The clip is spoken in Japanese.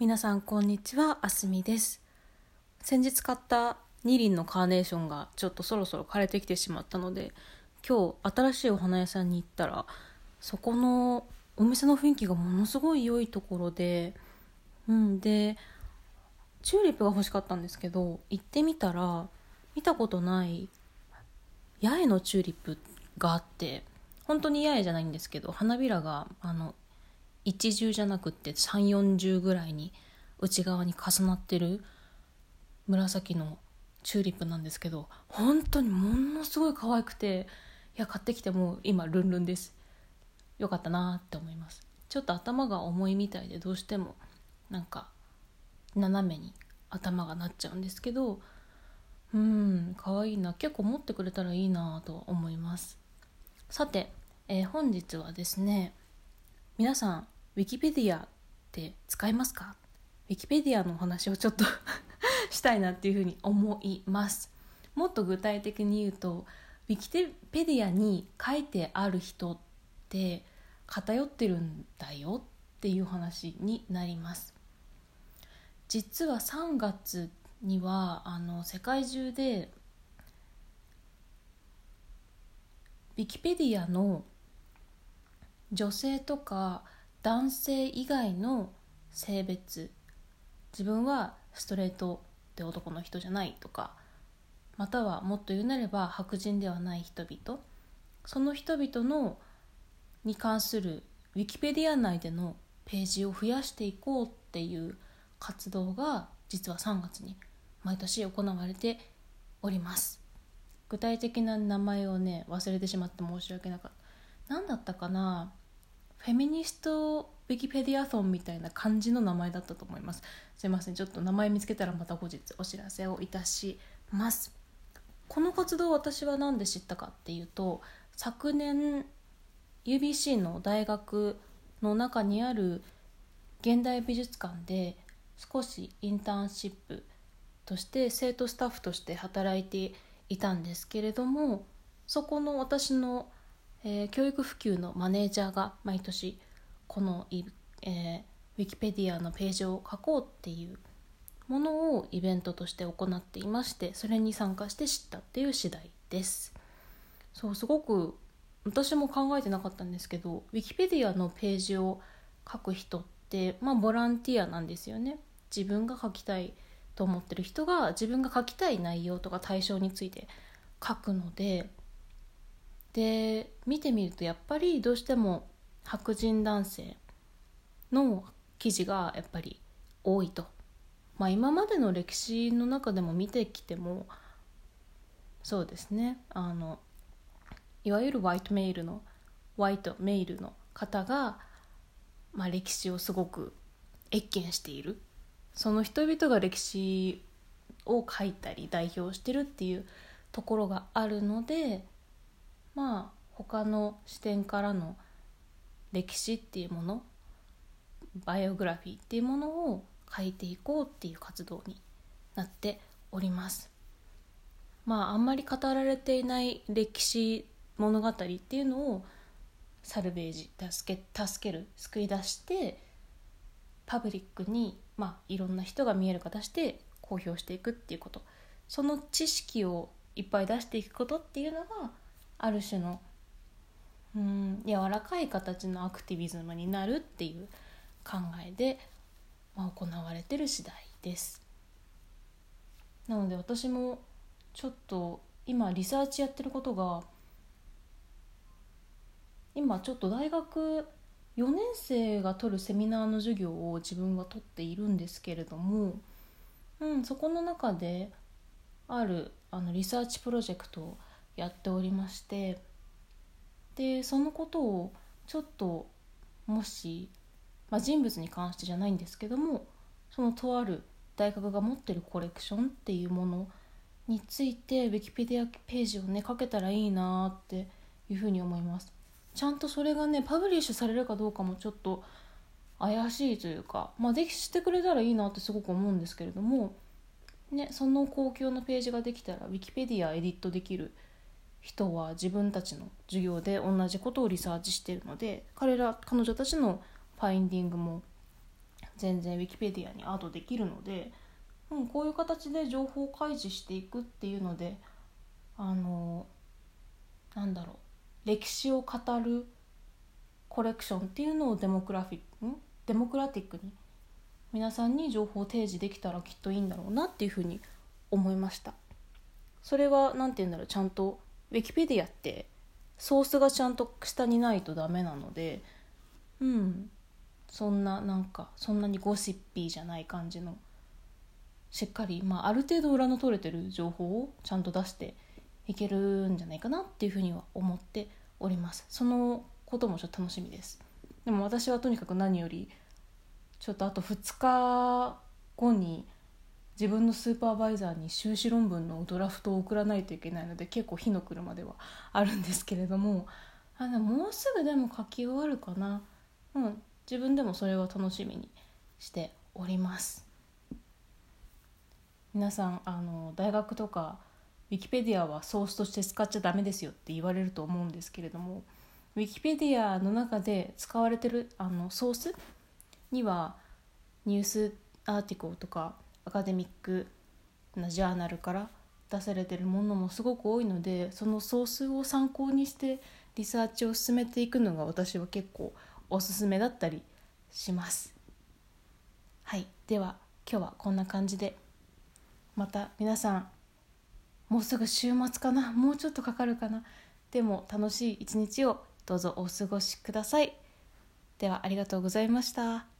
皆さんこんにちは。あすみです。先日買った二輪のカーネーションがちょっとそろそろ枯れてきてしまったので今日新しいお花屋さんに行ったらそこのお店の雰囲気がものすごい良いところでうんでチューリップが欲しかったんですけど行ってみたら見たことない八重のチューリップがあって本当に八重じゃないんですけど花びらがあの一重じゃなくって3 4 0ぐらいに内側に重なってる紫のチューリップなんですけど本当にものすごい可愛くていや買ってきてもう今ルンルンです。よかったなって思います。ちょっと頭が重いみたいでどうしてもなんか斜めに頭がなっちゃうんですけどうん可愛いな。結構持ってくれたらいいなと思います。さて、えー、本日はですね皆さんウィキペディアって使いますか？ウィキペディアのお話をちょっと したいなっていうふうに思います。もっと具体的に言うとウィキペディアに書いてある人って偏ってるんだよっていう話になります。実は3月にはあの世界中でウィキペディアの女性とか男性以外の性別自分はストレートって男の人じゃないとかまたはもっと言うなれば白人ではない人々その人々のに関するウィキペディア内でのページを増やしていこうっていう活動が実は3月に毎年行われております。具体的な名前をね忘れてしまって申し訳なかった。何だったかな？フェミニストウィキペディアソンみたいな感じの名前だったと思います。すいませんちょっと名前見つけたらまた後日お知らせをいたします。この活動を私は何で知ったかっていうと昨年 UBC の大学の中にある現代美術館で少しインターンシップとして生徒スタッフとして働いていたんですけれどもそこの私のえー、教育普及のマネージャーが毎年このえー、ウィキペディアのページを書こうっていうものをイベントとして行っていましてそれに参加して知ったっていう次第です。そうすごく私も考えてなかったんですけどウィキペディアのページを書く人ってまあボランティアなんですよね。自分が書きたいと思ってる人が自分が書きたい内容とか対象について書くのでで見てみるとやっぱりどうしても白人男性の記事がやっぱり多いと、まあ、今までの歴史の中でも見てきてもそうですね。あのいわゆるワイトメイルのワイトメイルの方が、まあ、歴史をすごく謁見している。その人々が歴史を書いたり代表してるっていうところがあるのでまあ他の視点からの歴史っていうものバイオグラフィーっていうものを書いていこうっていう活動になっております。まああんまり語られていない歴史物語っていうのをサルベージ助け助ける救い出してパブリックに、まあ、いろんな人が見える形で公表していくっていうこと。その知識をいっぱい出していくことっていうのがある種のうん柔らかい形のアクティビズムになるっていう考えで、まあ、行われてる次第です。なので私もちょっと今リサーチやってることが今ちょっと大学4年生が取るセミナーの授業を自分は取っているんですけれども、うん、そこの中であるあのリサーチプロジェクトをやっておりましてでそのことをちょっともし、まあ、人物に関してじゃないんですけどもそのとある大学が持ってるコレクションっていうものについてウィキペディアページをね書けたらいいなっていうふうに思います。ちゃんとそれがねパブリッシュされるかどうかもちょっと怪しいというかまあできしてくれたらいいなってすごく思うんですけれどもねその公共のページができたらウィキペディアエディットできる人は自分たちの授業で同じことをリサーチしているので彼ら彼女たちのファインディングも全然 Wikipedia にアドできるので、うん、こういう形で情報開示していくっていうのであのなんだろう歴史を語るコレクションっていうのをデモクラフィんデモクラティックに皆さんに情報を提示できたらきっといいんだろうなっていうふうに思いました。それは何て言うんだろうちゃんとウィキペディアってソースがちゃんと下にないとダメなのでうん。そんななんかそんなにゴシッピーじゃない感じのしっかり、まあ、ある程度裏の取れてる情報をちゃんと出していけるんじゃないかなっていうふうには思っております。そのこともちょっと楽しみです。でも私はとにかく何よりちょっとあと2日後に自分のスーパーバイザーに修士論文のドラフトを送らないといけないので結構火の車ではあるんですけれどもあでもうすぐでも書き終わるかな。うん自分でもそれは楽しみにしております。皆さんあの大学とかウィキペディアはソースとして使っちゃダメですよって言われると思うんですけれどもウィキペディアの中で使われてるあのソースにはニュースアーティコルとかアカデミックなジャーナルから出されてるものもすごく多いのでそのソースを参考にしてリサーチを進めていくのが私は結構おすすめだったりします。はい。では今日はこんな感じでまた皆さんもうすぐ週末かな？もうちょっとかかるかな？でも楽しい一日をどうぞお過ごしください。ではありがとうございました。